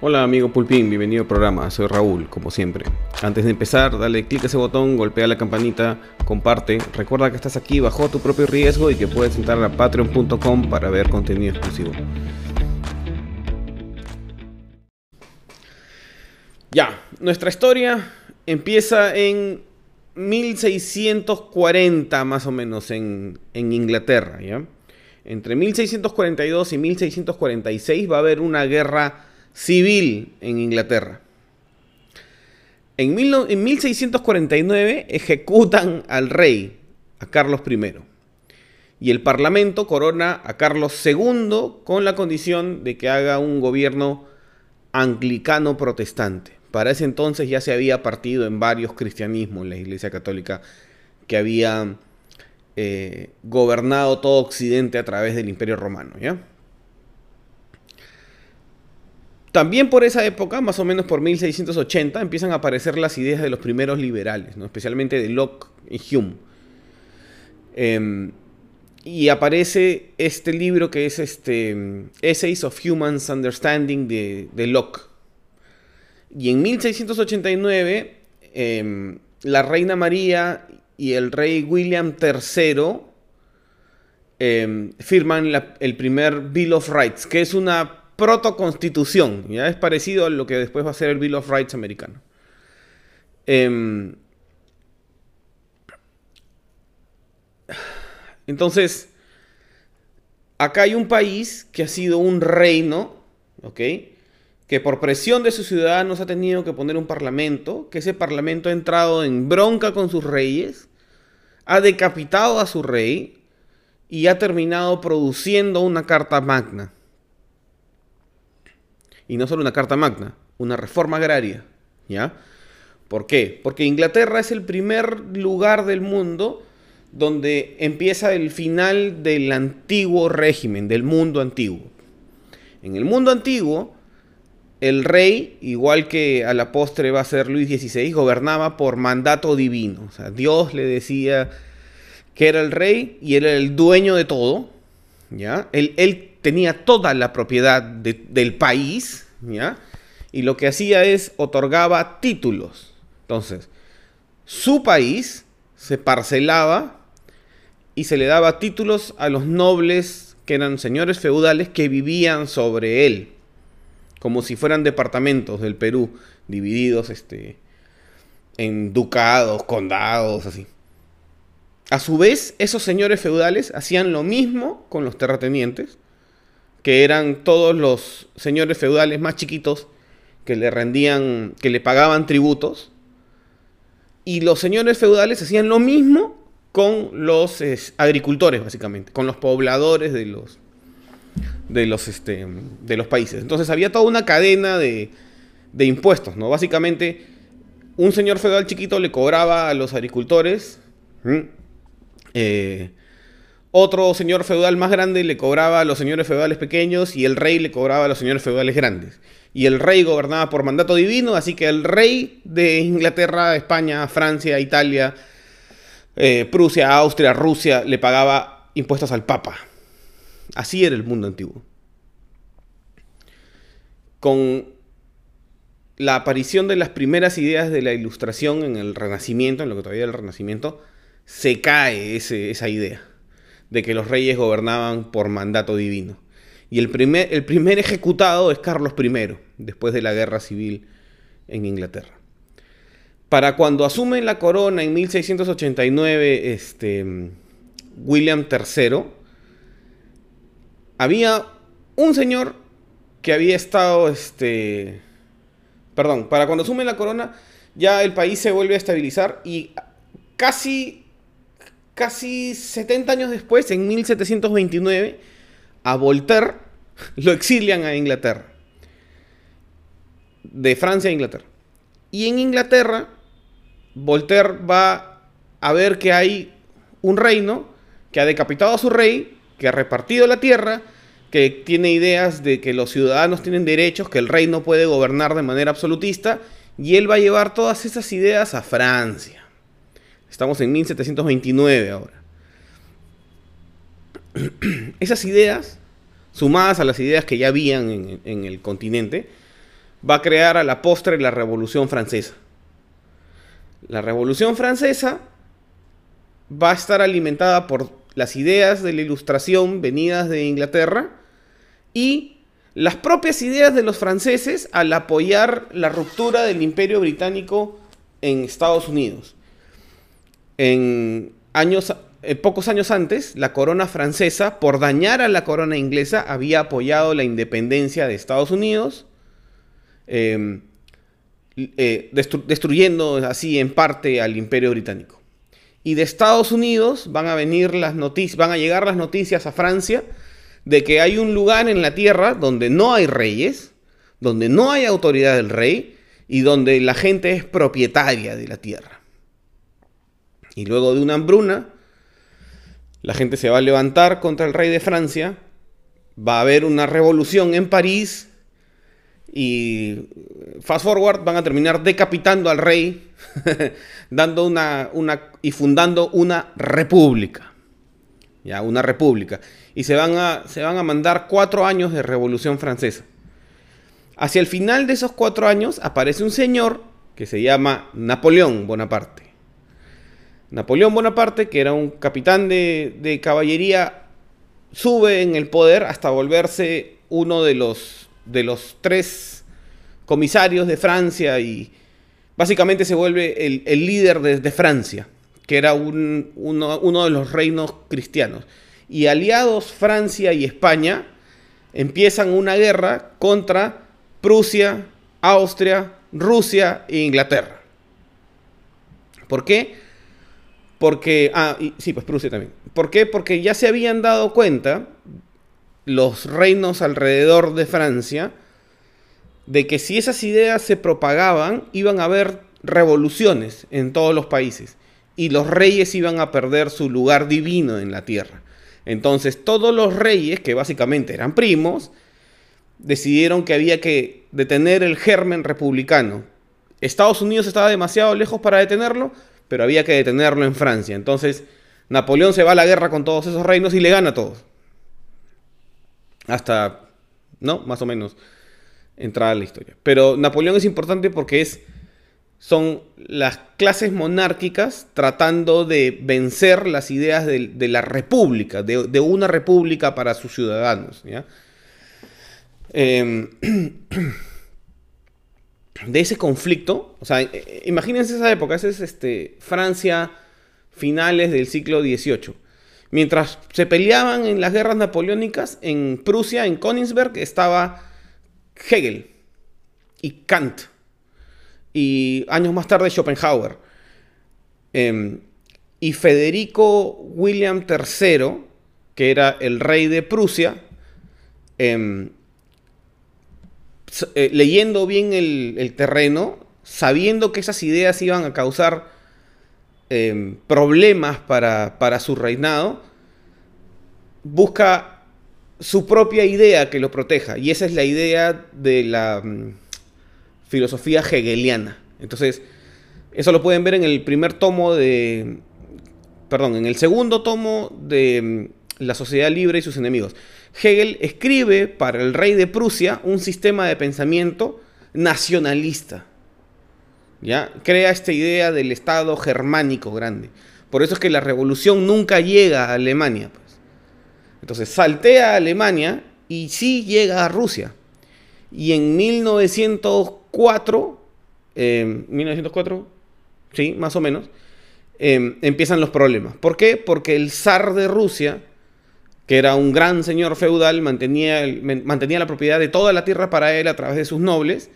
Hola amigo Pulpín, bienvenido al programa, soy Raúl, como siempre. Antes de empezar, dale clic a ese botón, golpea la campanita, comparte. Recuerda que estás aquí bajo tu propio riesgo y que puedes entrar a patreon.com para ver contenido exclusivo. Ya, nuestra historia empieza en 1640 más o menos en, en Inglaterra, ¿ya? Entre 1642 y 1646 va a haber una guerra civil en Inglaterra. En, 1649 ejecutan al rey, a Carlos I, y el Parlamento corona a Carlos II con la condición de que haga un gobierno anglicano protestante. Para ese entonces ya se había partido en varios cristianismos la Iglesia Católica que había eh, gobernado todo Occidente a través del Imperio Romano. ¿ya? También por esa época, más o menos por 1680, empiezan a aparecer las ideas de los primeros liberales, ¿no? especialmente de Locke y Hume. Em, y aparece este libro que es este Essays of Human Understanding de, de Locke. Y en 1689, em, la reina María y el rey William III em, firman el primer Bill of Rights, que es una protoconstitución. Ya es parecido a lo que después va a ser el Bill of Rights americano. Em, entonces, acá hay un país que ha sido un reino, ¿ok? Que por presión de sus ciudadanos ha tenido que poner un parlamento, que ese parlamento ha entrado en bronca con sus reyes, ha decapitado a su rey y ha terminado produciendo una carta magna. Y no solo una carta magna, una reforma agraria. ¿Ya? ¿Por qué? Porque Inglaterra es el primer lugar del mundo donde empieza el final del antiguo régimen, del mundo antiguo. En el mundo antiguo, el rey, igual que a la postre va a ser Luis XVI, gobernaba por mandato divino. O sea, Dios le decía que era el rey y era el dueño de todo. ¿ya? Él, él tenía toda la propiedad del país, ¿ya? Y lo que hacía es otorgaba títulos. Entonces, su país se parcelaba y se le daba títulos a los nobles que eran señores feudales que vivían sobre él, como si fueran departamentos del Perú, divididos este, en ducados, condados, así. A su vez, esos señores feudales hacían lo mismo con los terratenientes, que eran todos los señores feudales más chiquitos que le rendían, que le pagaban tributos. Y los señores feudales hacían lo mismo con los agricultores, básicamente, con los pobladores de los, de los, este, de los países. Entonces había toda una cadena de, de impuestos, ¿no? Básicamente, un señor feudal chiquito le cobraba a los agricultores otro señor feudal más grande le cobraba a los señores feudales pequeños y el rey le cobraba a los señores feudales grandes. Y el rey gobernaba por mandato divino, así que el rey de Inglaterra, España, Francia, Italia, eh, Prusia, Austria, Rusia le pagaba impuestos al Papa. Así era el mundo antiguo. Con la aparición de las primeras ideas de la ilustración en el Renacimiento, en lo que todavía era el Renacimiento, se cae esa idea de que los reyes gobernaban por mandato divino. Y el primer, el primer ejecutado es Carlos I, después de la guerra civil en Inglaterra. Para cuando asume la corona en 1689 este, William III, había un señor que había estado, este, perdón, para cuando asume la corona ya el país se vuelve a estabilizar y casi casi 70 años después, en 1729, a Voltaire lo exilian a Inglaterra. De Francia a Inglaterra. Y en Inglaterra, Voltaire va a ver que hay un reino que ha decapitado a su rey, que ha repartido la tierra, que tiene ideas de que los ciudadanos tienen derechos, que el rey no puede gobernar de manera absolutista, y él va a llevar todas esas ideas a Francia. Estamos en 1729 ahora. Esas ideas, sumadas a las ideas que ya habían en, el continente, va a crear a la postre la Revolución Francesa. La Revolución Francesa va a estar alimentada por las ideas de la ilustración venidas de Inglaterra y las propias ideas de los franceses al apoyar la ruptura del imperio británico en Estados Unidos. En años, eh, pocos años antes, la corona francesa, por dañar a la corona inglesa, había apoyado la independencia de Estados Unidos, em, eh, destruyendo así en parte al imperio británico. Y de Estados Unidos van a venir las van a llegar las noticias a Francia de que hay un lugar en la tierra donde no hay reyes, donde no hay autoridad del rey y donde la gente es propietaria de la tierra. Y luego de una hambruna, la gente se va a levantar contra el rey de Francia, va a haber una revolución en París y fast forward van a terminar decapitando al rey, dando una, y fundando una república. Ya, una república. Y se van, a, se van a mandar cuatro años de revolución francesa. Hacia el final de esos cuatro años aparece un señor que se llama Napoleón Bonaparte. Napoleón Bonaparte, que era un capitán de, caballería, sube en el poder hasta volverse uno de los, de los tres comisarios de Francia y básicamente se vuelve el, líder de, Francia, que era uno, uno de los reinos cristianos. Y aliados Francia y España empiezan una guerra contra Prusia, Austria, Rusia e Inglaterra. ¿Por qué? Porque, ah, sí, pues Prusia también. ¿Por qué? Porque ya se habían dado cuenta los reinos alrededor de Francia de que si esas ideas se propagaban, iban a haber revoluciones en todos los países y los reyes iban a perder su lugar divino en la tierra. Entonces todos los reyes, que básicamente eran primos, decidieron que había que detener el germen republicano. Estados Unidos estaba demasiado lejos para detenerlo, pero había que detenerlo en Francia. Entonces, Napoleón se va a la guerra con todos esos reinos y le gana a todos. Hasta, ¿no? Más o menos, entrada a la historia. Pero Napoleón es importante porque es, son las clases monárquicas tratando de vencer las ideas de, la república, de, de, una república para sus ciudadanos. ¿ya? Em, de ese conflicto, o sea, eh, imagínense esa época, esa es este, Francia finales del siglo XVIII. Mientras se peleaban en las guerras napoleónicas, en Prusia, en Königsberg, estaba Hegel y Kant. Y años más tarde Schopenhauer. Em, y Federico William III, que era el rey de Prusia, em, eh, leyendo bien el, terreno, sabiendo que esas ideas iban a causar em, problemas para, para su reinado, busca su propia idea que lo proteja. Y esa es la idea de la mm, filosofía hegeliana. Entonces, eso lo pueden ver en el primer tomo de... Perdón, en el segundo tomo de mm, La Sociedad Libre y sus enemigos. Hegel escribe para el rey de Prusia un sistema de pensamiento nacionalista. ¿ya? Crea esta idea del Estado germánico grande. Por eso es que la revolución nunca llega a Alemania. Pues. Entonces saltea a Alemania y sí llega a Rusia. Y en 1904, 1904, em, sí, más o menos, em, empiezan los problemas. ¿Por qué? Porque el zar de Rusia que era un gran señor feudal, mantenía, mantenía la propiedad de toda la tierra para él a través de sus nobles,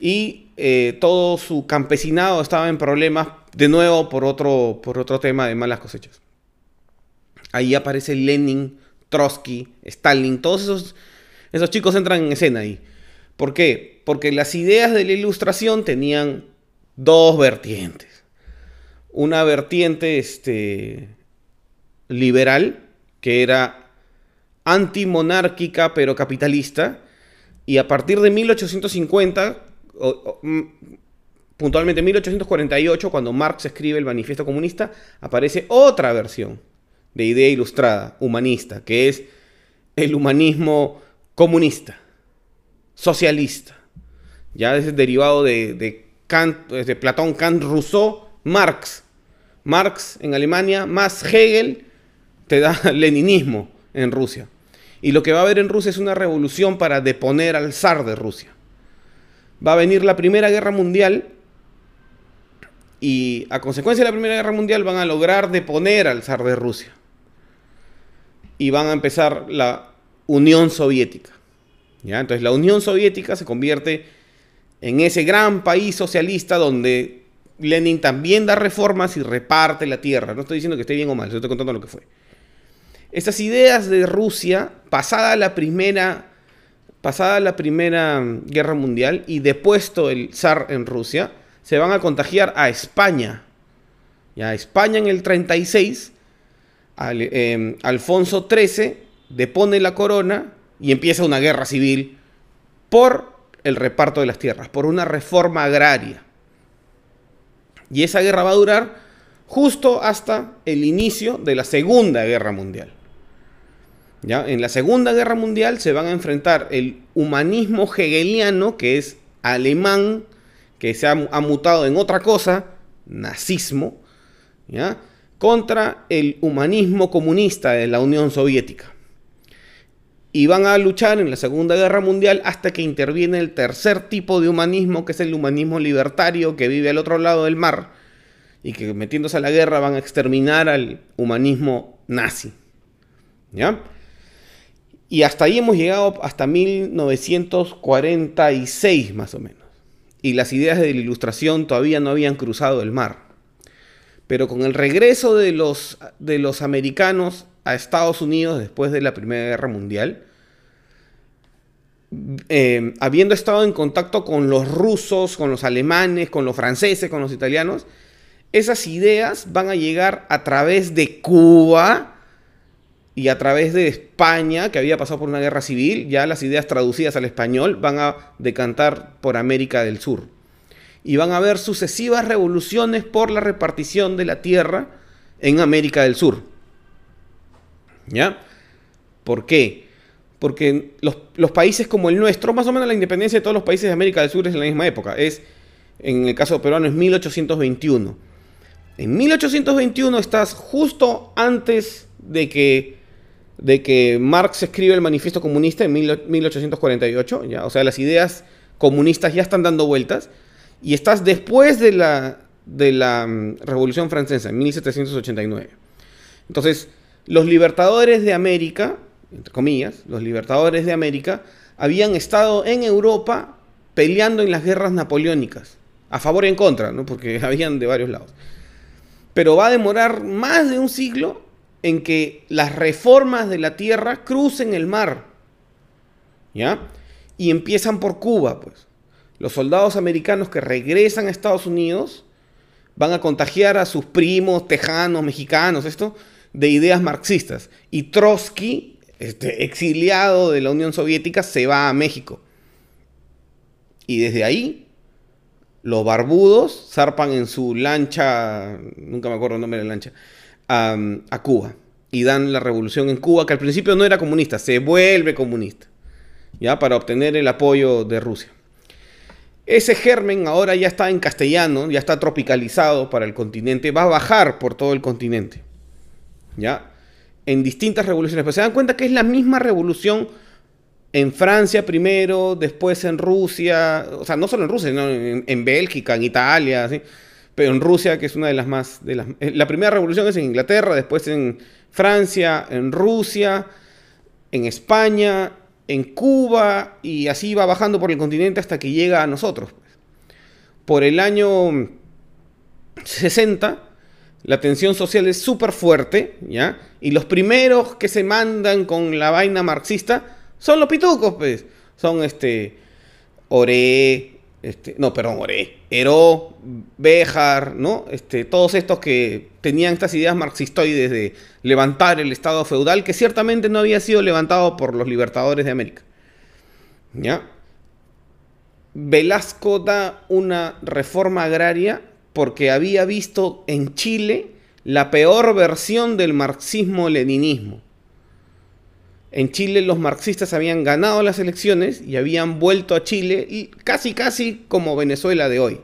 y eh, todo su campesinado estaba en problemas, de nuevo por otro, por otro tema de malas cosechas. Ahí aparece Lenin, Trotsky, Stalin, todos esos, esos chicos entran en escena ahí. ¿Por qué? Porque las ideas de la ilustración tenían dos vertientes. Una vertiente este, liberal, que era antimonárquica pero capitalista, y a partir de 1850, mm, puntualmente 1848, cuando Marx escribe el Manifiesto Comunista, aparece otra versión de idea ilustrada, humanista, que es el humanismo comunista, socialista, Ya es derivado de, de, Kant, de Platón, Kant, Rousseau, Marx. Marx en Alemania, más Hegel, te da leninismo en Rusia. Y lo que va a haber en Rusia es una revolución para deponer al zar de Rusia. Va a venir la Primera Guerra Mundial y a consecuencia de la Primera Guerra Mundial van a lograr deponer al zar de Rusia. Y van a empezar la Unión Soviética. Entonces la Unión Soviética se convierte en ese gran país socialista donde Lenin también da reformas y reparte la tierra. No estoy diciendo que esté bien o mal, estoy contando lo que fue. Estas ideas de Rusia, pasada la primera, pasada la primera guerra mundial y depuesto el zar en Rusia, se van a contagiar a España. Ya España en el 36, em, Alfonso XIII depone la corona y empieza una guerra civil por el reparto de las tierras, por una reforma agraria. Y esa guerra va a durar justo hasta el inicio de la Segunda Guerra Mundial. ¿Ya? En la Segunda Guerra Mundial se van a enfrentar el humanismo hegeliano, que es alemán, que se ha, mutado en otra cosa, nazismo, ¿ya? contra el humanismo comunista de la Unión Soviética. Y van a luchar en la Segunda Guerra Mundial hasta que interviene el tercer tipo de humanismo, que es el humanismo libertario que vive al otro lado del mar y que metiéndose a la guerra van a exterminar al humanismo nazi. ¿Ya? Y hasta ahí hemos llegado hasta 1946 más o menos y las ideas de la ilustración todavía no habían cruzado el mar. Pero con el regreso de los, de los americanos a Estados Unidos después de la Primera Guerra Mundial, eh, habiendo estado en contacto con los rusos, con los alemanes, con los franceses, con los italianos, esas ideas van a llegar a través de Cuba y a través de España, que había pasado por una guerra civil, ya las ideas traducidas al español van a decantar por América del Sur. Y van a haber sucesivas revoluciones por la repartición de la tierra en América del Sur. ¿Ya? ¿Por qué? Porque los, países como el nuestro, más o menos la independencia de todos los países de América del Sur es en la misma época. Es, en el caso peruano, es 1821. En 1821 estás justo antes de que de que Marx escribe el manifiesto comunista en 1848, ¿ya? o sea, las ideas comunistas ya están dando vueltas, y estás después de la, de la mm, Revolución Francesa, en 1789. Entonces, los libertadores de América, entre comillas, los libertadores de América, habían estado en Europa peleando en las guerras napoleónicas, a favor y en contra, ¿no? porque habían de varios lados. Pero va a demorar más de un siglo en que las reformas de la tierra crucen el mar. ¿Ya? Y empiezan por Cuba, pues. Los soldados americanos que regresan a Estados Unidos van a contagiar a sus primos tejanos, mexicanos, esto, de ideas marxistas. Y Trotsky, este, exiliado de la Unión Soviética, se va a México. Y desde ahí, los barbudos zarpan en su lancha, nunca me acuerdo el nombre de la lancha, a, Cuba y dan la revolución en Cuba, que al principio no era comunista, se vuelve comunista, ya para obtener el apoyo de Rusia. Ese germen ahora ya está en castellano, ya está tropicalizado para el continente, va a bajar por todo el continente, ya en distintas revoluciones, pero se dan cuenta que es la misma revolución en Francia primero, después en Rusia, o sea, no solo en Rusia, sino en, en Bélgica, en Italia, ¿sí? Pero en Rusia, que es una de las más... Eh, la primera revolución es en Inglaterra, después en Francia, en Rusia, en España, en Cuba, y así va bajando por el continente hasta que llega a nosotros. Por el año 60, la tensión social es súper fuerte, ¿ya? Y los primeros que se mandan con la vaina marxista son los pitucos, pues. Son este... Ore, este, no, perdón, Oré, Heró, Béjar, ¿no? Este, todos estos que tenían estas ideas marxistoides de levantar el Estado feudal, que ciertamente no había sido levantado por los libertadores de América. ¿Ya? Velasco da una reforma agraria porque había visto en Chile la peor versión del marxismo-leninismo. En Chile los marxistas habían ganado las elecciones y habían vuelto a Chile y casi casi como Venezuela de hoy.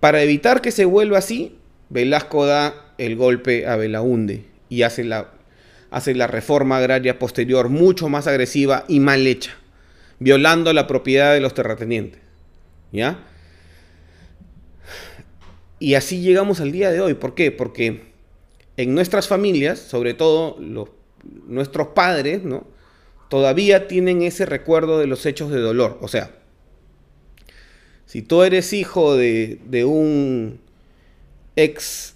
Para evitar que se vuelva así, Velasco da el golpe a Belaunde y hace la, hace la reforma agraria posterior mucho más agresiva y mal hecha, violando la propiedad de los terratenientes. ¿Ya? Y así llegamos al día de hoy. ¿Por qué? Porque en nuestras familias, sobre todo los, nuestros padres, ¿no? Todavía tienen ese recuerdo de los hechos de dolor. O sea, si tú eres hijo de, de un ex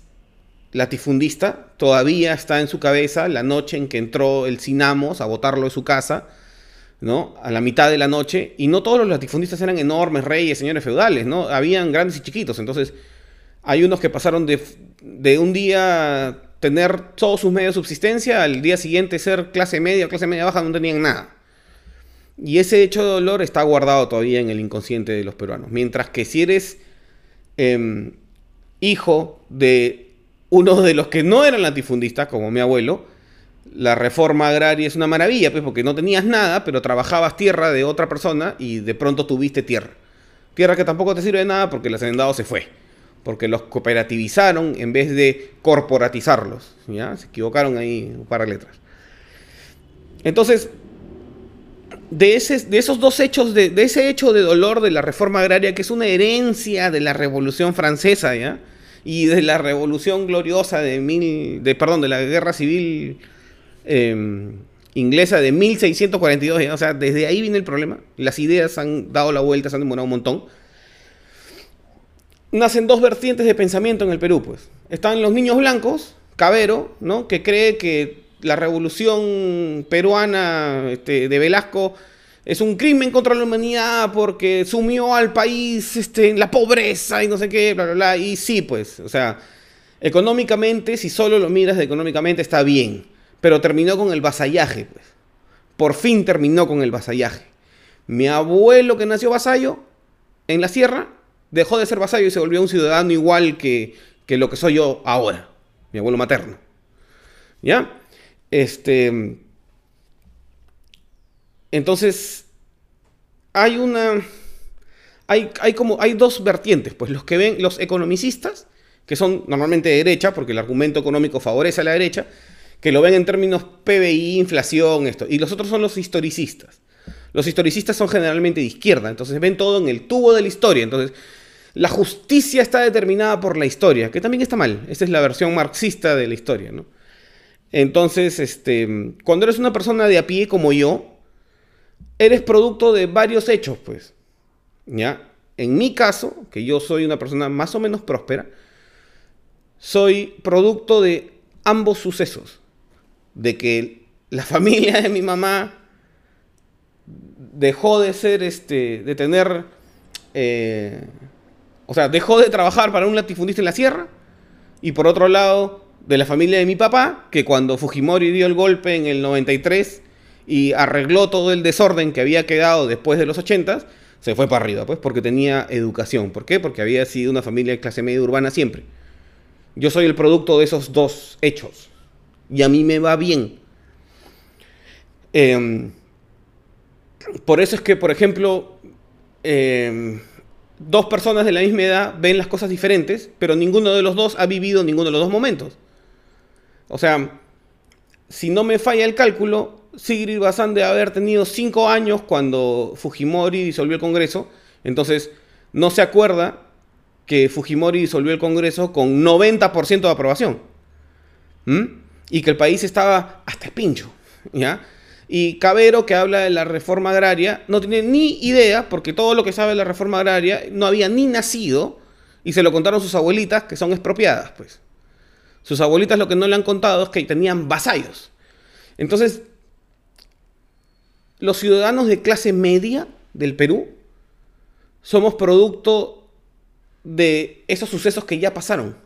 latifundista, todavía está en su cabeza la noche en que entró el Sinamos a botarlo de su casa, ¿no? A la mitad de la noche, y no todos los latifundistas eran enormes reyes, señores feudales, ¿no? Habían grandes y chiquitos, entonces hay unos que pasaron de, de un día tener todos sus medios de subsistencia, al día siguiente ser clase media o clase media baja, no tenían nada. Y ese hecho de dolor está guardado todavía en el inconsciente de los peruanos. Mientras que si eres em, hijo de uno de los que no eran latifundistas, como mi abuelo, la reforma agraria es una maravilla, pues porque no tenías nada, pero trabajabas tierra de otra persona y de pronto tuviste tierra. Tierra que tampoco te sirve de nada porque el hacendado se fue porque los cooperativizaron en vez de corporatizarlos. ¿ya? Se equivocaron ahí un par de letras. Entonces, de, ese, de esos dos hechos, de, ese hecho de dolor de la reforma agraria, que es una herencia de la Revolución Francesa, ¿ya? y de la Revolución Gloriosa de mil, de, perdón, de la Guerra Civil em, inglesa de 1642, o sea, desde ahí viene el problema. Las ideas han dado la vuelta, se han demorado un montón nacen dos vertientes de pensamiento en el Perú, pues. Están los niños blancos, Cabero, ¿no? Que cree que la revolución peruana este, de Velasco es un crimen contra la humanidad porque sumió al país este, en la pobreza y no sé qué, bla, bla, bla. Y sí, pues, o sea, económicamente, si solo lo miras económicamente, está bien. Pero terminó con el vasallaje, pues. Por fin terminó con el vasallaje. Mi abuelo que nació vasallo en la sierra dejó de ser vasallo y se volvió un ciudadano igual que, lo que soy yo ahora, mi abuelo materno. ¿Ya? Este. Entonces, hay una. Hay, hay, como. Hay dos vertientes. Pues los que ven, los economicistas, que son normalmente de derecha, porque el argumento económico favorece a la derecha, que lo ven en términos PBI, inflación, esto. Y los otros son los historicistas. Los historicistas son generalmente de izquierda, entonces ven todo en el tubo de la historia. Entonces, la justicia está determinada por la historia, que también está mal. Esta es la versión marxista de la historia, ¿no? Entonces, este, cuando eres una persona de a pie como yo, eres producto de varios hechos, pues. ¿Ya? En mi caso, que yo soy una persona más o menos próspera, soy producto de ambos sucesos. De que la familia de mi mamá dejó de ser, este, de tener eh, o sea, dejó de trabajar para un latifundista en la sierra. Y por otro lado, de la familia de mi papá, que cuando Fujimori dio el golpe en el 93 y arregló todo el desorden que había quedado después de los 80, se fue para arriba, pues, porque tenía educación. ¿Por qué? Porque había sido una familia de clase media urbana siempre. Yo soy el producto de esos dos hechos. Y a mí me va bien. Em, por eso es que, por ejemplo, eh, dos personas de la misma edad ven las cosas diferentes, pero ninguno de los dos ha vivido ninguno de los dos momentos. O sea, si no me falla el cálculo, Sigrid Bazán debe haber tenido cinco años cuando Fujimori disolvió el Congreso, entonces no se acuerda que Fujimori disolvió el Congreso con 90% de aprobación. Y que el país estaba hasta el pincho, ¿ya? Y Cabero, que habla de la reforma agraria, no tiene ni idea, porque todo lo que sabe de la reforma agraria no había ni nacido, y se lo contaron sus abuelitas, que son expropiadas, pues. Sus abuelitas lo que no le han contado es que tenían vasallos. Entonces, los ciudadanos de clase media del Perú somos producto de esos sucesos que ya pasaron.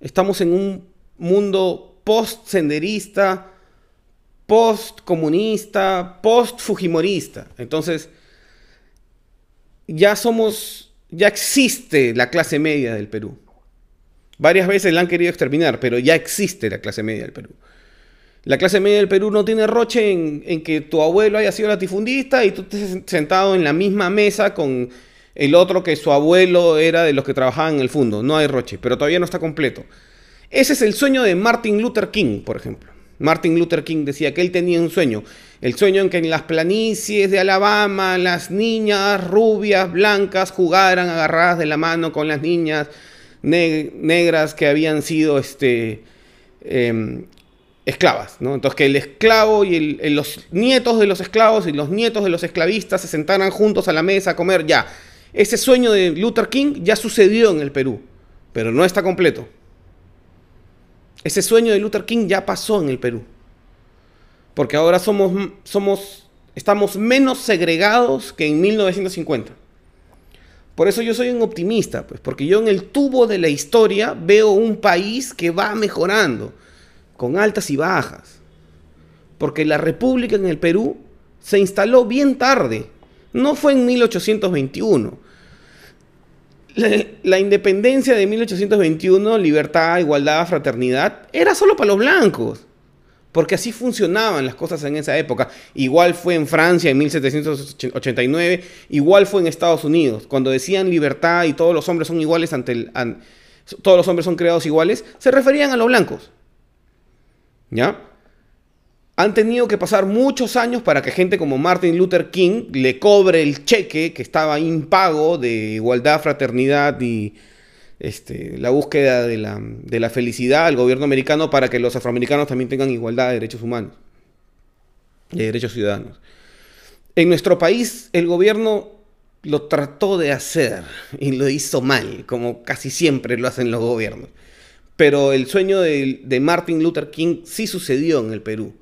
Estamos en un mundo post-senderista, post-comunista, post-fujimorista. Entonces, ya somos, ya existe la clase media del Perú. Varias veces la han querido exterminar, pero ya existe la clase media del Perú. La clase media del Perú no tiene roche en, que tu abuelo haya sido latifundista y tú estés sentado en la misma mesa con el otro que su abuelo era de los que trabajaban en el fondo. No hay roche, pero todavía no está completo. Ese es el sueño de Martin Luther King, por ejemplo. Martin Luther King decía que él tenía un sueño. El sueño en que en las planicies de Alabama las niñas rubias, blancas, jugaran agarradas de la mano con las niñas negras que habían sido este, em, esclavas, ¿no? Entonces que el esclavo y los nietos de los esclavos y los nietos de los esclavistas se sentaran juntos a la mesa a comer, ya. Ese sueño de Luther King ya sucedió en el Perú, pero no está completo. Ese sueño de Luther King ya pasó en el Perú. Porque ahora somos, somos, estamos menos segregados que en 1950. Por eso yo soy un optimista, pues, porque yo en el tubo de la historia veo un país que va mejorando con altas y bajas. Porque la república en el Perú se instaló bien tarde. No fue en 1821. La, independencia de 1821, libertad, igualdad, fraternidad, era solo para los blancos. Porque así funcionaban las cosas en esa época. Igual fue en Francia en 1789, igual fue en Estados Unidos. Cuando decían libertad y todos los hombres son iguales ante el... todos los hombres son creados iguales, se referían a los blancos. ¿Ya? Han tenido que pasar muchos años para que gente como Martin Luther King le cobre el cheque que estaba impago de igualdad, fraternidad y este, la búsqueda de la, felicidad al gobierno americano para que los afroamericanos también tengan igualdad de derechos humanos, de derechos ciudadanos. En nuestro país el gobierno lo trató de hacer y lo hizo mal, como casi siempre lo hacen los gobiernos. Pero el sueño de, Martin Luther King sí sucedió en el Perú.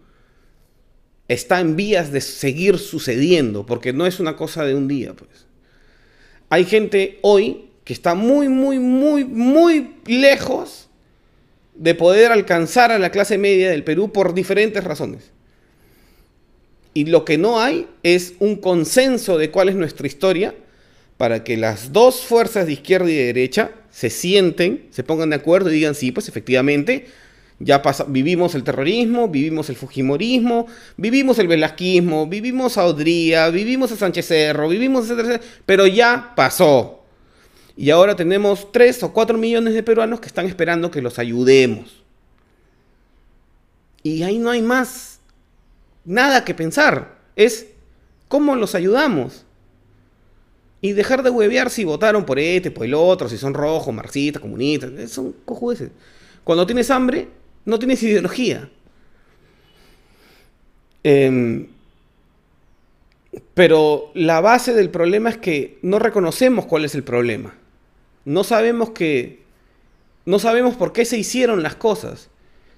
Está en vías de seguir sucediendo, porque no es una cosa de un día, pues. Hay gente hoy que está muy, muy, muy, muy lejos de poder alcanzar a la clase media del Perú por diferentes razones. Y lo que no hay es un consenso de cuál es nuestra historia para que las dos fuerzas de izquierda y de derecha se sienten, se pongan de acuerdo y digan, sí, pues efectivamente, ya vivimos el terrorismo, vivimos el fujimorismo, vivimos el velasquismo, vivimos a Odría, vivimos a Sánchez Cerro, vivimos, etcétera, pero ya pasó. Y ahora tenemos 3 o 4 millones de peruanos que están esperando que los ayudemos. Y ahí no hay más nada que pensar. Es cómo los ayudamos. Y dejar de huevear si votaron por este, por el otro, si son rojos, marxistas, comunistas. Son cojudeces. Cuando tienes hambre, no tienes ideología. Em, pero la base del problema es que no reconocemos cuál es el problema. No sabemos que. No sabemos por qué se hicieron las cosas.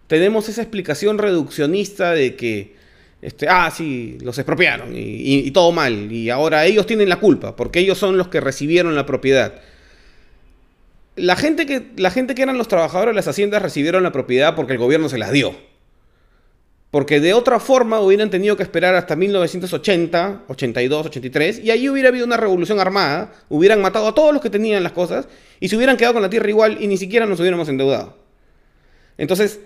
Tenemos esa explicación reduccionista de que este, ah, sí, los expropiaron y, todo mal. Y ahora ellos tienen la culpa, porque ellos son los que recibieron la propiedad. La gente, que, la gente que eran los trabajadores de las haciendas recibieron la propiedad porque el gobierno se las dio. Porque de otra forma hubieran tenido que esperar hasta 1980, 82, 83, y ahí hubiera habido una revolución armada, hubieran matado a todos los que tenían las cosas, y se hubieran quedado con la tierra igual y ni siquiera nos hubiéramos endeudado. Entonces,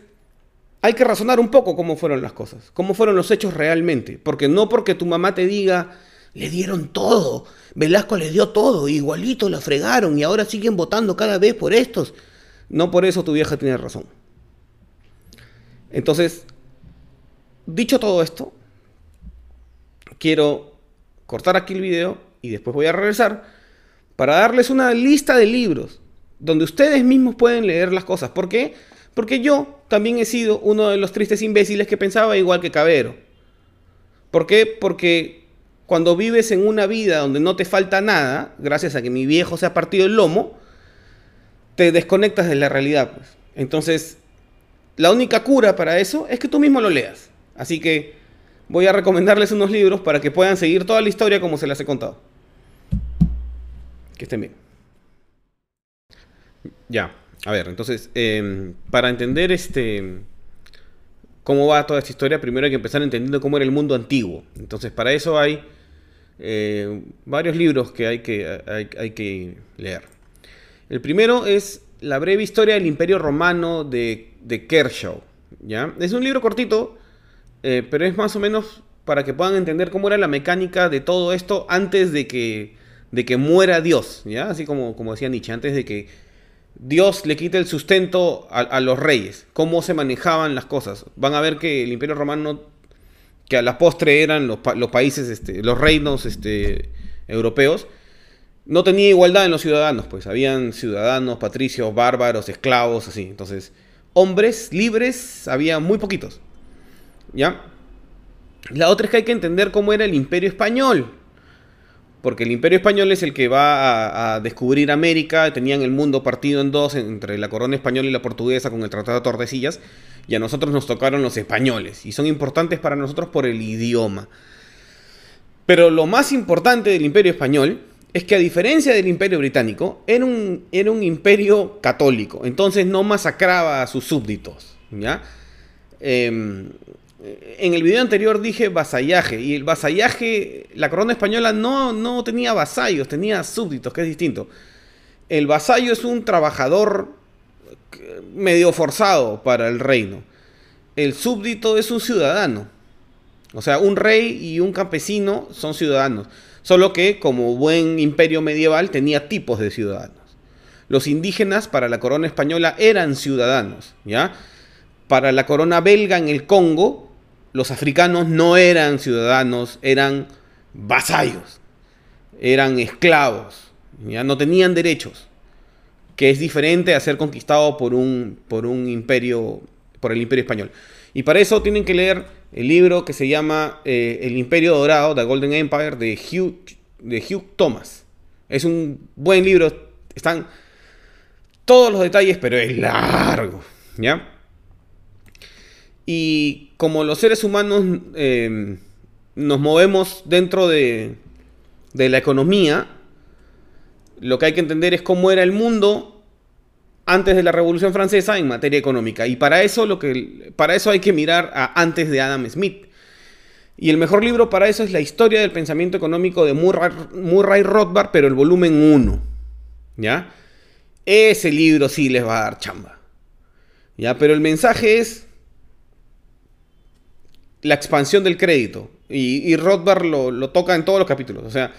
hay que razonar un poco cómo fueron las cosas, cómo fueron los hechos realmente. Porque no porque tu mamá te diga, le dieron todo, Velasco les dio todo, igualito la fregaron y ahora siguen votando cada vez por estos. No por eso tu vieja tiene razón. Entonces, dicho todo esto, quiero cortar aquí el video y después voy a regresar para darles una lista de libros donde ustedes mismos pueden leer las cosas. ¿Por qué? Porque yo también he sido uno de los tristes imbéciles que pensaba igual que Cabero. ¿Por qué? Porque cuando vives en una vida donde no te falta nada, gracias a que mi viejo se ha partido el lomo, te desconectas de la realidad. Pues. Entonces, la única cura para eso es que tú mismo lo leas. Así que voy a recomendarles unos libros para que puedan seguir toda la historia como se las he contado. Que estén bien. Ya. A ver, entonces, em, para entender este cómo va toda esta historia, primero hay que empezar entendiendo cómo era el mundo antiguo. Entonces, para eso hay eh, varios libros que hay que, hay, que leer. El primero es La breve historia del Imperio Romano de, de Kershaw. ¿ya? Es un libro cortito, eh, pero es más o menos para que puedan entender cómo era la mecánica de todo esto antes de que, de que muera Dios, ¿ya? Así como, como decía Nietzsche, antes de que Dios le quite el sustento a, los reyes, cómo se manejaban las cosas. Van a ver que el Imperio Romano, que a la postre eran los, países, este, los reinos este, europeos, no tenía igualdad en los ciudadanos, pues habían ciudadanos, patricios, bárbaros, esclavos, así. Entonces, hombres libres había muy poquitos. ¿Ya? La otra es que hay que entender cómo era el imperio español. Porque el imperio español es el que va a, descubrir América. Tenían el mundo partido en dos entre la corona española y la portuguesa con el Tratado de Tordesillas. Y a nosotros nos tocaron los españoles. Y son importantes para nosotros por el idioma. Pero lo más importante del imperio español es que a diferencia del imperio británico, era un, era un imperio católico, entonces no masacraba a sus súbditos. ¿ya? Em, en el video anterior dije vasallaje, y el vasallaje, la corona española no, no tenía vasallos, tenía súbditos, que es distinto. El vasallo es un trabajador medio forzado para el reino. El súbdito es un ciudadano. O sea, un rey y un campesino son ciudadanos. Solo que, como buen imperio medieval, tenía tipos de ciudadanos. Los indígenas para la corona española eran ciudadanos, ¿ya? Para la corona belga en el Congo, los africanos no eran ciudadanos, eran vasallos, eran esclavos, ya no tenían derechos, que es diferente a ser conquistado por un, por un imperio, por el imperio español. Y para eso tienen que leer el libro que se llama eh, El Imperio Dorado, The Golden Empire, de Hugh, de Hugh Thomas. Es un buen libro, están todos los detalles, pero es largo, ¿ya? Y como los seres humanos em, nos movemos dentro de, la economía, lo que hay que entender es cómo era el mundo antes de la Revolución Francesa en materia económica. Y para eso, lo que, para eso hay que mirar a antes de Adam Smith. Y el mejor libro para eso es La historia del pensamiento económico de Murray, Murray Rothbard, pero el volumen 1. ¿Ya? Ese libro sí les va a dar chamba. ¿Ya? Pero el mensaje es la expansión del crédito. Y, Rothbard lo, lo toca en todos los capítulos. O sea,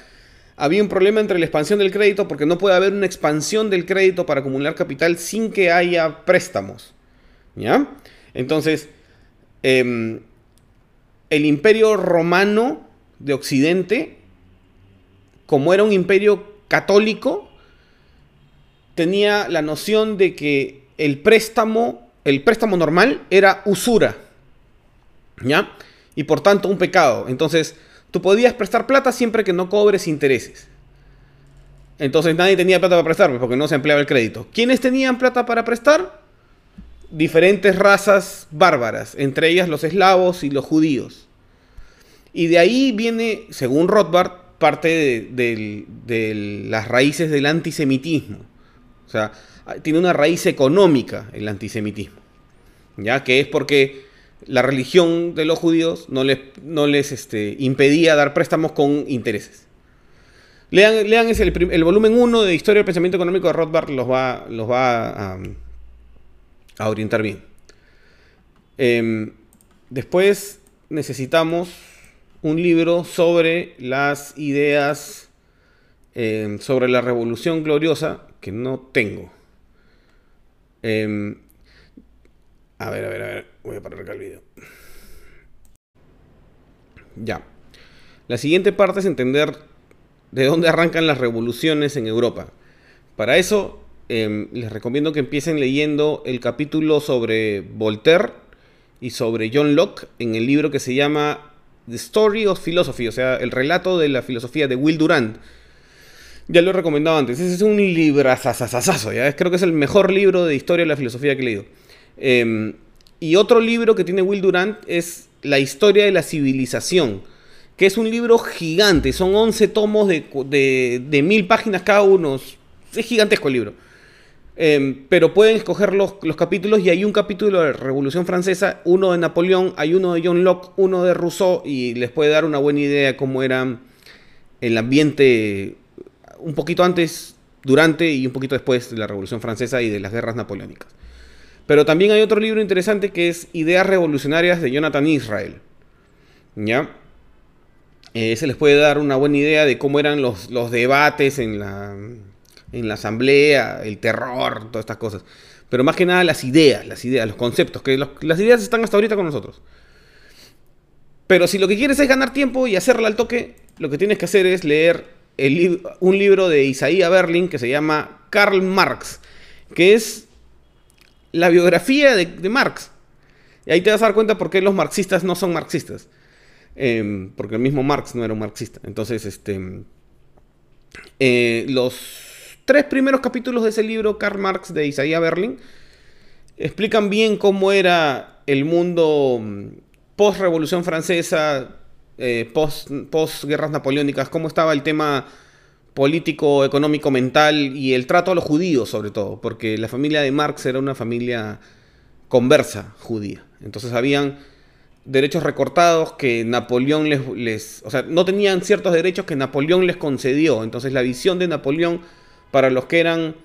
había un problema entre la expansión del crédito porque no puede haber una expansión del crédito para acumular capital sin que haya préstamos. ¿Ya? Entonces, em, el imperio romano de Occidente, como era un imperio católico, tenía la noción de que el préstamo, el préstamo normal era usura. ¿Ya? Y por tanto un pecado. Entonces, Tú podías prestar plata siempre que no cobres intereses. Entonces nadie tenía plata para prestar pues, porque no se empleaba el crédito. ¿Quiénes tenían plata para prestar? Diferentes razas bárbaras, entre ellas los eslavos y los judíos. Y de ahí viene, según Rothbard, parte de, de las raíces del antisemitismo. O sea, tiene una raíz económica el antisemitismo. ¿Ya? Que es porque la religión de los judíos no les, no les este, impedía dar préstamos con intereses. Lean, lean ese, el, volumen 1 de Historia del Pensamiento Económico de Rothbard, los va, los va a, a orientar bien. Em, después necesitamos un libro sobre las ideas em, sobre la Revolución Gloriosa, que no tengo. Em, a ver, a ver, a ver. Voy a parar acá el video. Ya. La siguiente parte es entender de dónde arrancan las revoluciones en Europa. Para eso, em, les recomiendo que empiecen leyendo el capítulo sobre Voltaire y sobre John Locke en el libro que se llama The Story of Philosophy, o sea, el relato de la filosofía de Will Durant. Ya lo he recomendado antes. Ese es un libro ya creo que es el mejor libro de historia de la filosofía que he leído. Em, y otro libro que tiene Will Durant es La historia de la civilización, que es un libro gigante, son 11 tomos de, mil páginas cada uno, es gigantesco el libro. Em, pero pueden escoger los, los, capítulos y hay un capítulo de la Revolución Francesa, uno de Napoleón, hay uno de John Locke, uno de Rousseau y les puede dar una buena idea de cómo era el ambiente un poquito antes, durante y un poquito después de la Revolución Francesa y de las guerras napoleónicas. Pero también hay otro libro interesante que es Ideas Revolucionarias de Jonathan Israel. ¿Ya? Eh, se les puede dar una buena idea de cómo eran los, los debates en la, en la asamblea, el terror, todas estas cosas. Pero más que nada las ideas, las ideas, los conceptos, que las ideas están hasta ahorita con nosotros. Pero si lo que quieres es ganar tiempo y hacerla al toque, lo que tienes que hacer es leer un libro de Isaías Berlin que se llama Karl Marx, que es la biografía de, Marx. Y ahí te vas a dar cuenta por qué los marxistas no son marxistas. Em, porque el mismo Marx no era un marxista. Entonces, este, eh, los tres primeros capítulos de ese libro, Karl Marx, de Isaías Berlin, explican bien cómo era el mundo post-revolución francesa, eh, post-guerras napoleónicas, cómo estaba el tema político, económico, mental y el trato a los judíos sobre todo, porque la familia de Marx era una familia conversa judía. Entonces habían derechos recortados que Napoleón les, les, O sea, no tenían ciertos derechos que Napoleón les concedió. Entonces la visión de Napoleón para los que eran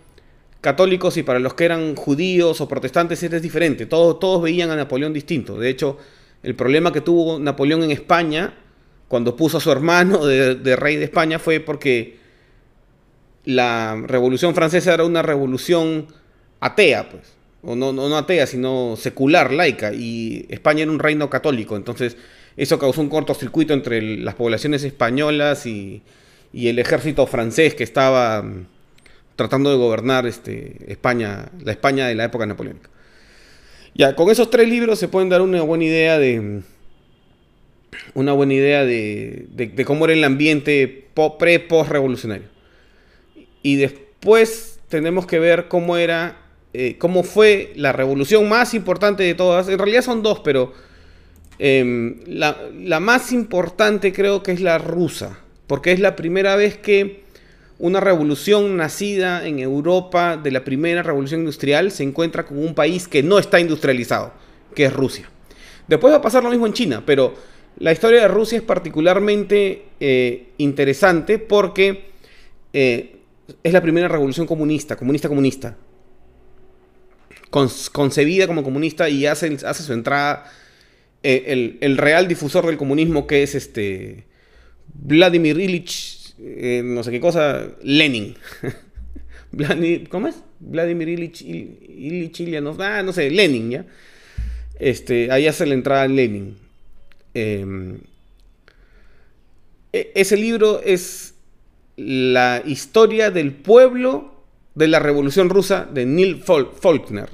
católicos y para los que eran judíos o protestantes era diferente. Todos, todos veían a Napoleón distinto. De hecho, el problema que tuvo Napoleón en España, cuando puso a su hermano de, rey de España, fue porque la Revolución Francesa era una revolución atea, pues. O no, no, atea, sino secular, laica. Y España era un reino católico. Entonces, eso causó un cortocircuito entre las poblaciones españolas y, y el ejército francés que estaba mm, tratando de gobernar este, España, la España de la época napoleónica. Ya, con esos tres libros se pueden dar una buena idea de. Una buena idea de, de, cómo era el ambiente pre-post revolucionario. Y después tenemos que ver cómo era. Eh, cómo fue la revolución más importante de todas. En realidad son dos, pero. Em, la, la más importante creo que es la rusa. Porque es la primera vez que una revolución nacida en Europa de la primera revolución industrial se encuentra con un país que no está industrializado, que es Rusia. Después va a pasar lo mismo en China, pero la historia de Rusia es particularmente eh, interesante porque eh, es la primera revolución comunista, comunista comunista, concebida como comunista y hace, hace su entrada eh, el, el, real difusor del comunismo que es este Vladimir Ilich eh, no sé qué cosa, Lenin. ¿Cómo es? Vladimir Ilich, Ilich no, ah, no sé, Lenin, ¿ya? Este, ahí hace la entrada Lenin. Em, e, ese libro es la historia del pueblo de la Revolución Rusa de Neil Faulkner.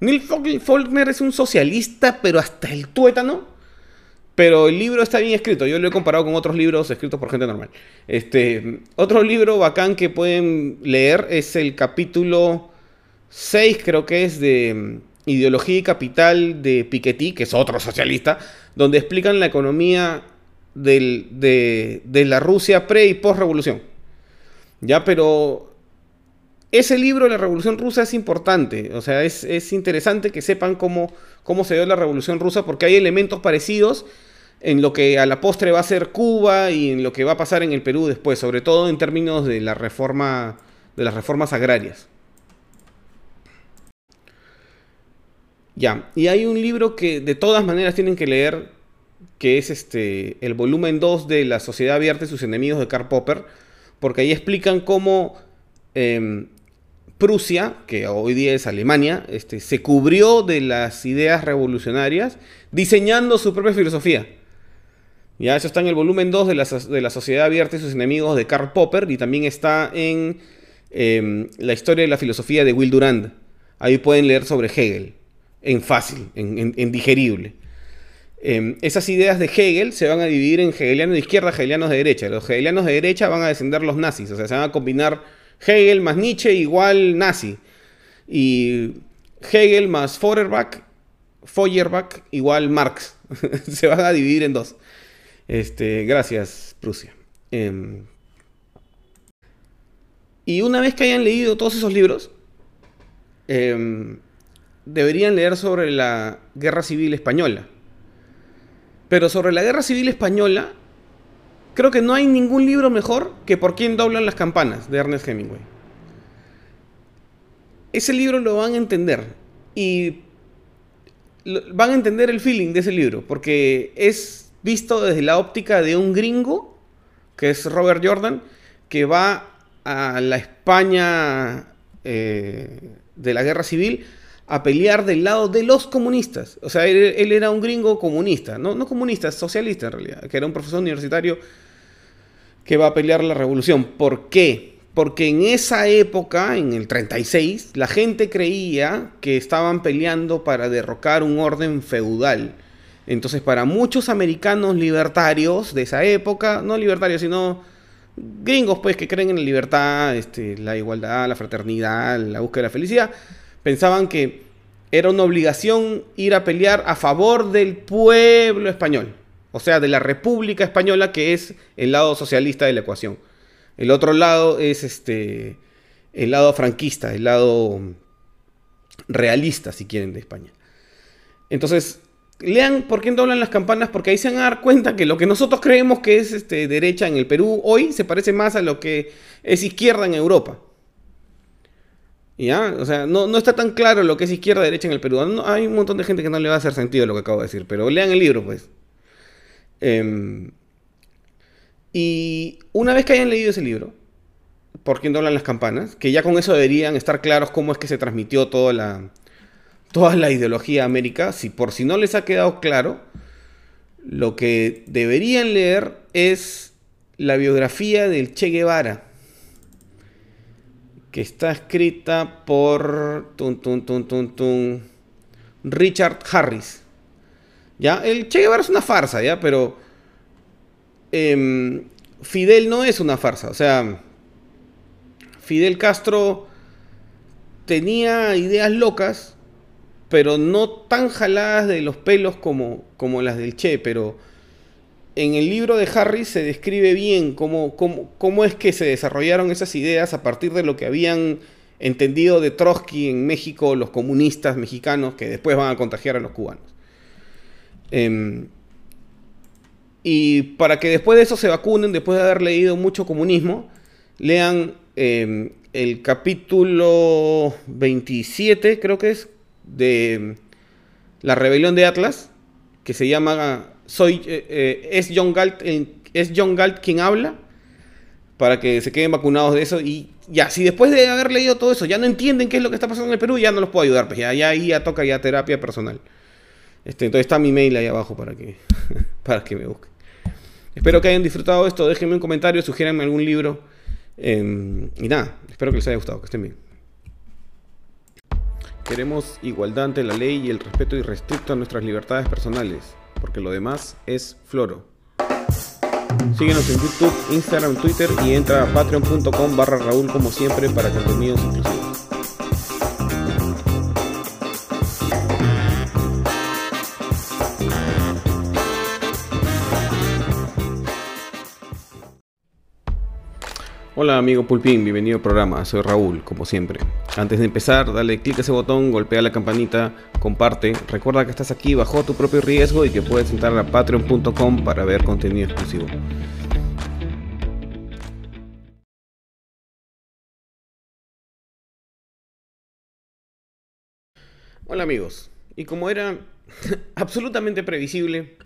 Neil Faulkner es un socialista, pero hasta el tuétano pero el libro está bien escrito. Yo lo he comparado con otros libros escritos por gente normal. Este, otro libro bacán que pueden leer es el capítulo 6, creo que es de mm, Ideología y Capital de Piketty, que es otro socialista, donde explican la economía de, la Rusia pre y post revolución. Ya, pero ese libro de la Revolución Rusa es importante. O sea, es, interesante que sepan cómo, cómo se dio la Revolución Rusa, porque hay elementos parecidos en lo que a la postre va a ser Cuba y en lo que va a pasar en el Perú después, sobre todo en términos de la reforma de las reformas agrarias. Ya, y hay un libro que de todas maneras tienen que leer, que es este el volumen 2 de La Sociedad Abierta y sus enemigos de Karl Popper, porque ahí explican cómo em, Prusia, que hoy día es Alemania, este, se cubrió de las ideas revolucionarias diseñando su propia filosofía. Ya, eso está en el volumen 2 de la, de la Sociedad Abierta y sus enemigos de Karl Popper y también está en em, la historia de la filosofía de Will Durand. Ahí pueden leer sobre Hegel, en fácil, en, digerible. Em, esas ideas de Hegel se van a dividir en hegelianos de izquierda, hegelianos de derecha. Los hegelianos de derecha van a descender los nazis, o sea, se van a combinar Hegel más Nietzsche igual nazi. Y Hegel más Feuerbach, Feuerbach igual Marx. se van a dividir en dos. Este, gracias, Prusia. Em, y una vez que hayan leído todos esos libros, em, deberían leer sobre la Guerra Civil Española. Pero sobre la Guerra Civil Española, creo que no hay ningún libro mejor que Por quién doblan las campanas, de Ernest Hemingway. Ese libro lo van a entender. Y van a entender el feeling de ese libro, porque es visto desde la óptica de un gringo, que es Robert Jordan, que va a la España eh, de la guerra civil a pelear del lado de los comunistas. O sea, él, era un gringo comunista, no, no comunista, socialista en realidad, que era un profesor universitario que va a pelear la revolución. ¿Por qué? Porque en esa época, en el 36, la gente creía que estaban peleando para derrocar un orden feudal. Entonces, para muchos americanos libertarios de esa época, no libertarios, sino gringos, pues, que creen en la libertad, este, la igualdad, la fraternidad, la búsqueda de la felicidad, pensaban que era una obligación ir a pelear a favor del pueblo español, o sea, de la República Española, que es el lado socialista de la ecuación. El otro lado es este, el lado franquista, el lado realista, si quieren, de España. Entonces, lean por qué doblan las campanas, porque ahí se van a dar cuenta que lo que nosotros creemos que es este, derecha en el Perú hoy se parece más a lo que es izquierda en Europa. ¿Ya? O sea, no, está tan claro lo que es izquierda derecha en el Perú. hay un montón de gente que no le va a hacer sentido lo que acabo de decir, pero lean el libro, pues. Em, y una vez que hayan leído ese libro, ¿por quién doblan las campanas? Que ya con eso deberían estar claros cómo es que se transmitió toda la, toda la ideología América. Si por si no les ha quedado claro, lo que deberían leer es la biografía del Che Guevara, que está escrita por Richard Harris. ¿Ya? El Che Guevara es una farsa, ¿ya? Pero Em, Fidel no es una farsa. O sea, Fidel Castro tenía ideas locas, pero no tan jaladas de los pelos como, como las del Che. Pero en el libro de Harry se describe bien cómo, cómo, cómo es que se desarrollaron esas ideas a partir de lo que habían entendido de Trotsky en México, los comunistas mexicanos, que después van a contagiar a los cubanos. Eh, y para que después de eso se vacunen, después de haber leído mucho comunismo, lean em, el capítulo 27, creo que es, de La rebelión de Atlas, que se llama Soy, eh, eh, es, John Galt, es John Galt quien habla, para que se queden vacunados de eso. Y ya, si después de haber leído todo eso ya no entienden qué es lo que está pasando en el Perú, ya no los puedo ayudar, pues ya, ya ahí ya toca ya terapia personal. Este, entonces está mi mail ahí abajo para que, para que me busquen. Espero que hayan disfrutado esto. Déjenme un comentario, sugiéranme algún libro. Em, y nada, espero que les haya gustado. Que estén bien. Queremos igualdad ante la ley y el respeto irrestricto a nuestras libertades personales, porque lo demás es floro. Síguenos en YouTube, Instagram, Twitter y entra a patreon.com barra Raúl como siempre para contenidos exclusivos. Hola amigo Pulpín, bienvenido al programa, soy Raúl, como siempre. Antes de empezar, dale clic a ese botón, golpea la campanita, comparte. Recuerda que estás aquí bajo tu propio riesgo y que puedes entrar a patreon.com para ver contenido exclusivo. Hola amigos, y como era absolutamente previsible,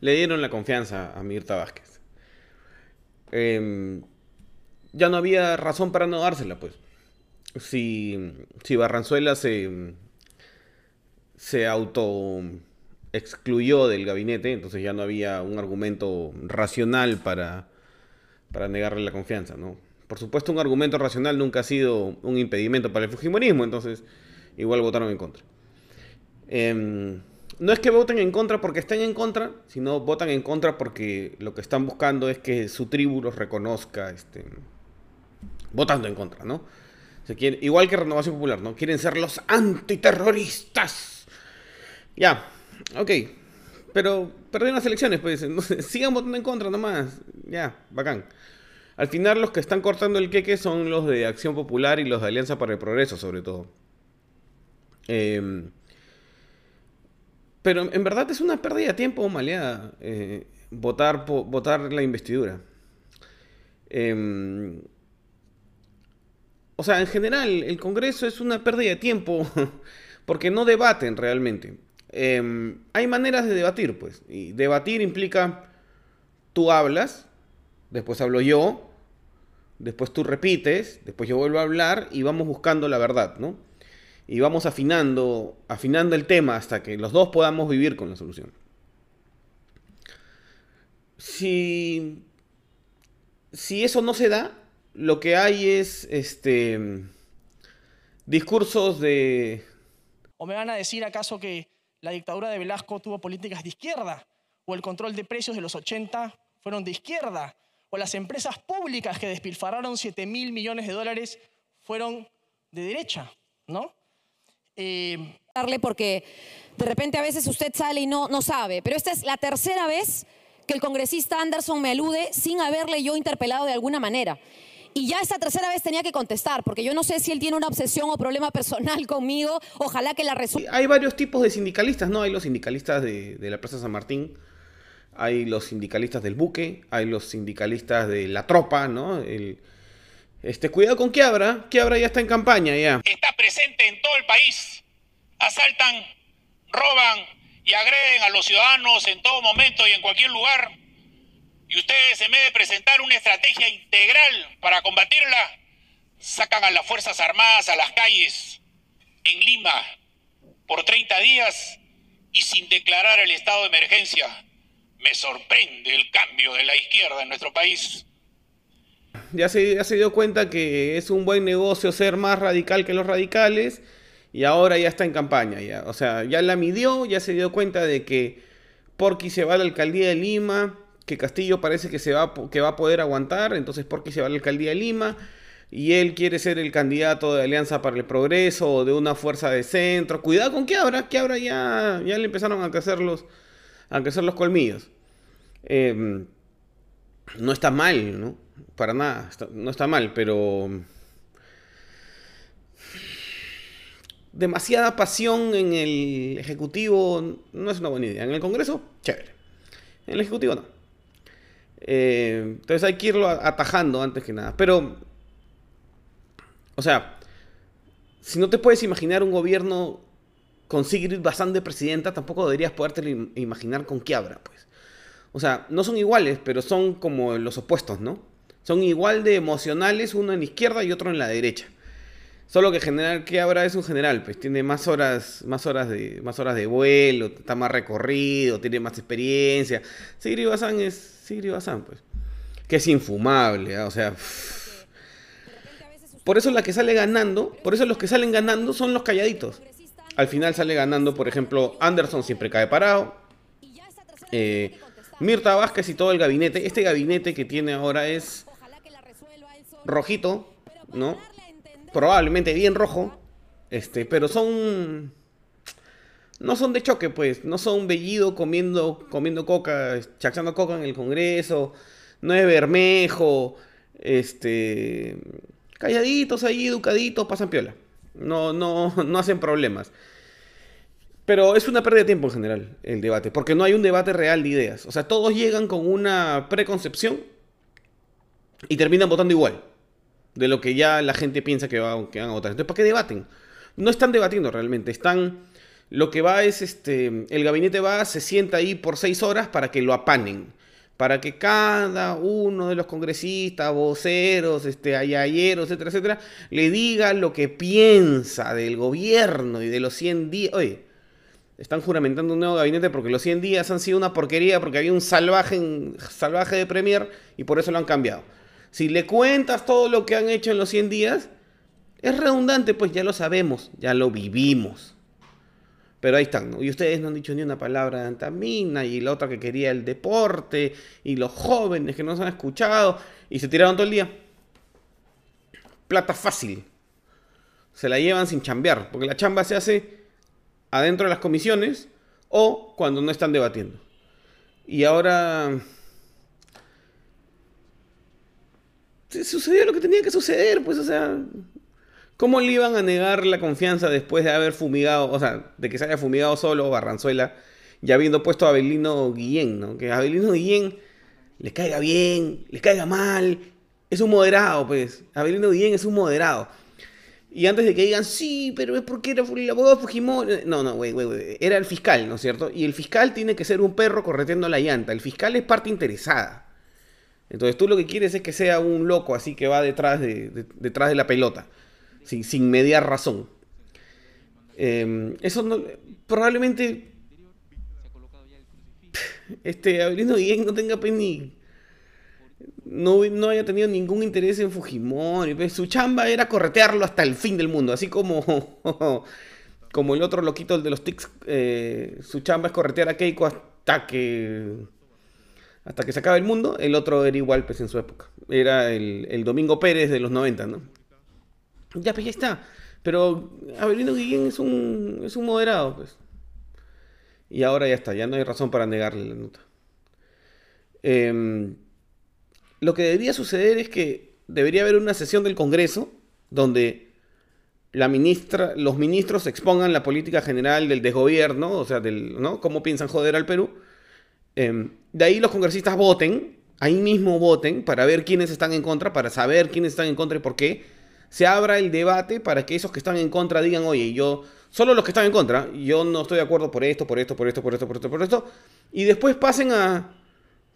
le dieron la confianza a Mirta Vázquez. Eh, ya no había razón para no dársela, pues. Si, si Barranzuela se, se auto excluyó del gabinete, entonces ya no había un argumento racional para, para negarle la confianza, ¿no? Por supuesto, un argumento racional nunca ha sido un impedimento para el Fujimorismo, entonces igual votaron en contra. Em, no es que voten en contra porque estén en contra, sino votan en contra porque lo que están buscando es que su tribu los reconozca este, votando en contra, ¿no? Se quiere, igual que Renovación Popular, ¿no? Quieren ser los antiterroristas. Ya, ok. Pero perdieron las elecciones, pues. sigan votando en contra nomás. Ya, bacán. Al final los que están cortando el queque son los de Acción Popular y los de Alianza para el Progreso, sobre todo. Em, pero en verdad es una pérdida de tiempo, maleada, eh, votar, votar la investidura. Eh, o sea, en general, el Congreso es una pérdida de tiempo porque no debaten realmente. Em, hay maneras de debatir, pues. Y debatir implica, tú hablas, después hablo yo, después tú repites, después yo vuelvo a hablar y vamos buscando la verdad, ¿no? Y vamos afinando, afinando el tema hasta que los dos podamos vivir con la solución. Si, si eso no se da, lo que hay es este discursos de... ¿O me van a decir acaso que la dictadura de Velasco tuvo políticas de izquierda? ¿O el control de precios de los 80 fueron de izquierda? ¿O las empresas públicas que despilfarraron 7 mil millones de dólares fueron de derecha? ¿No? Eh... Porque de repente a veces usted sale y no, no sabe, pero esta es la tercera vez que el congresista Anderson me alude sin haberle yo interpelado de alguna manera. Y ya esta tercera vez tenía que contestar, porque yo no sé si él tiene una obsesión o problema personal conmigo. Ojalá que la resuelva. Hay varios tipos de sindicalistas, ¿no? Hay los sindicalistas de, la Plaza San Martín, hay los sindicalistas del buque, hay los sindicalistas de la tropa, ¿no? El, este, cuidado con Quiabra, Quiabra ya está en campaña ya. Está presente en todo el país. Asaltan, roban y agreden a los ciudadanos en todo momento y en cualquier lugar y ustedes en vez de presentar una estrategia integral para combatirla, sacan a las Fuerzas Armadas a las calles en Lima por 30 días y sin declarar el estado de emergencia. Me sorprende el cambio de la izquierda en nuestro país. Ya se, ya se dio cuenta que es un buen negocio ser más radical que los radicales y ahora ya está en campaña. Ya. O sea, ya la midió, ya se dio cuenta de que Porqui se va a la alcaldía de Lima, que Castillo parece que, se va, que va a poder aguantar, entonces ¿por qué se va a la alcaldía de Lima? Y él quiere ser el candidato de Alianza para el Progreso o de una fuerza de centro. Cuidado con que ahora ya, ya le empezaron a crecer los, a crecer los colmillos. Em, no está mal, ¿no? Para nada, no está mal, pero... Demasiada pasión en el Ejecutivo no es una buena idea. En el Congreso, chévere. En el Ejecutivo no. Eh, entonces hay que irlo atajando antes que nada. Pero, o sea, si no te puedes imaginar un gobierno con Sigrid Bazán de presidenta, tampoco deberías poderte imaginar con Quiabra, pues. O sea, no son iguales, pero son como los opuestos, ¿no? Son igual de emocionales, uno en la izquierda y otro en la derecha. Solo que general Quiabra es un general, pues tiene más horas, más horas de, más horas de vuelo, está más recorrido, tiene más experiencia. Sigrid Bazán es Sigrid Bazán, pues. Que es infumable, ¿ah? o sea. Por eso la que sale ganando, por eso los que salen ganando son los calladitos. Al final sale ganando, por ejemplo, Anderson siempre cae parado. Eh, Mirta Vázquez y todo el gabinete. Este gabinete que tiene ahora es rojito, ¿no? Probablemente bien rojo. Este, pero son no son de choque, pues. No son Bellido comiendo, comiendo coca, chachando coca en el Congreso. No es Bermejo. Este. Calladitos ahí, educaditos, pasan piola. No, no, no hacen problemas. Pero es una pérdida de tiempo en general el debate, porque no hay un debate real de ideas. O sea, todos llegan con una preconcepción y terminan votando igual de lo que ya la gente piensa que, va, van a votar. Entonces, ¿para qué debaten? No están debatiendo realmente, están lo que va es, este, el gabinete va, se sienta ahí por seis horas para que lo apanen, para que cada uno de los congresistas, voceros, este, ayayeros, etcétera, etcétera, le diga lo que piensa del gobierno y de los 100 días. Oye, están juramentando un nuevo gabinete porque los 100 días han sido una porquería porque había un salvaje, salvaje de Premier y por eso lo han cambiado. Si le cuentas todo lo que han hecho en los 100 días, es redundante, pues ya lo sabemos, ya lo vivimos. Pero ahí están, ¿no? Y ustedes no han dicho ni una palabra de Antamina y la otra que quería el deporte y los jóvenes que no se han escuchado y se tiraron todo el día. Plata fácil. Se la llevan sin chambear, porque la chamba se hace adentro de las comisiones o cuando no están debatiendo. Y ahora sucedió lo que tenía que suceder, pues, o sea, ¿Cómo le iban a negar la confianza después de haber fumigado, o sea, de que se haya fumigado solo Barranzuela, ya habiendo puesto a Abelino Guillén, ¿no? Que Abelino Guillén le caiga bien, le caiga mal, es un moderado, pues. Abelino Guillén es un moderado. Y antes de que digan, sí, pero es porque era el abogado Fujimori. No, no, güey, güey. Era el fiscal, ¿no es cierto? Y el fiscal tiene que ser un perro correteando la llanta. El fiscal es parte interesada. Entonces tú lo que quieres es que sea un loco así que va detrás de, detrás de la pelota. Sin, sin mediar razón. Em, eso no, probablemente este Avelino Guillén no tenga pues ni no, no haya tenido ningún interés en Fujimori. Pues, su chamba era corretearlo hasta el fin del mundo, así como, como el otro loquito, el de los tics, eh, su chamba es corretear a Keiko hasta que hasta que se acabe el mundo. El otro era igual pues en su época. Era el, Domingo Pérez de los 90, ¿no? Ya, pues ya está. Pero Avelino Guillén es un, es un moderado, pues. Y ahora ya está, ya no hay razón para negarle la nota. Eh, lo que debería suceder es que debería haber una sesión del Congreso donde la ministra, los ministros expongan la política general del desgobierno, o sea, del, ¿no? Cómo piensan joder al Perú. Em, de ahí los congresistas voten, ahí mismo voten, para ver quiénes están en contra, para saber quiénes están en contra y por qué. Se abra el debate para que esos que están en contra digan, oye, yo, solo los que están en contra, yo no estoy de acuerdo por esto, por esto, por esto, por esto, por esto, por esto. Y después pasen a,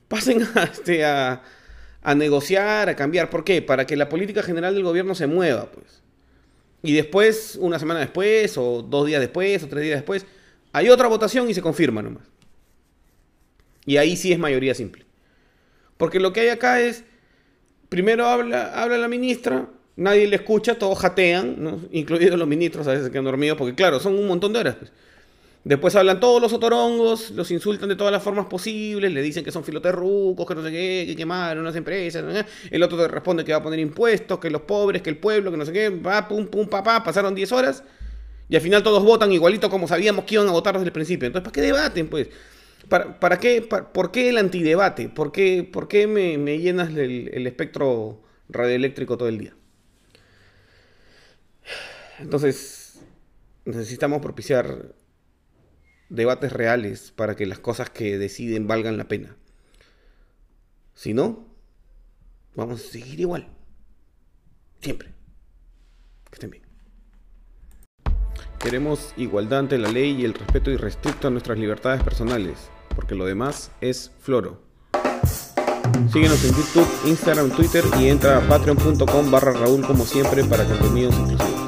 pasen a, este, a, a negociar, a cambiar. ¿Por qué? Para que la política general del gobierno se mueva, pues. Y después, una semana después, o dos días después, o tres días después, hay otra votación y se confirma nomás. Y ahí sí es mayoría simple. Porque lo que hay acá es, primero habla, habla la ministra, nadie le escucha, todos jatean, incluidos los ministros, a veces que han dormido, porque claro, son un montón de horas. Pues. Después hablan todos los otorongos, los insultan de todas las formas posibles, le dicen que son filoterrucos, que no sé qué, que quemaron unas empresas. El otro te responde que va a poner impuestos, que los pobres, que el pueblo, que no sé qué, va, pum, pum, papá, pasaron 10 horas y al final todos votan igualito como sabíamos que iban a votar desde el principio. Entonces, ¿para qué debaten, pues? ¿Para, para qué, ¿Por qué el antidebate? ¿Por qué, por qué me, llenas el, el espectro radioeléctrico todo el día? Entonces, necesitamos propiciar debates reales para que las cosas que deciden valgan la pena. Si no, vamos a seguir igual. Siempre. Que estén bien. Queremos igualdad ante la ley y el respeto irrestricto a nuestras libertades personales, porque lo demás es floro. Síguenos en YouTube, Instagram, Twitter y entra a patreon.com barra Raúl como siempre para contenidos exclusivos.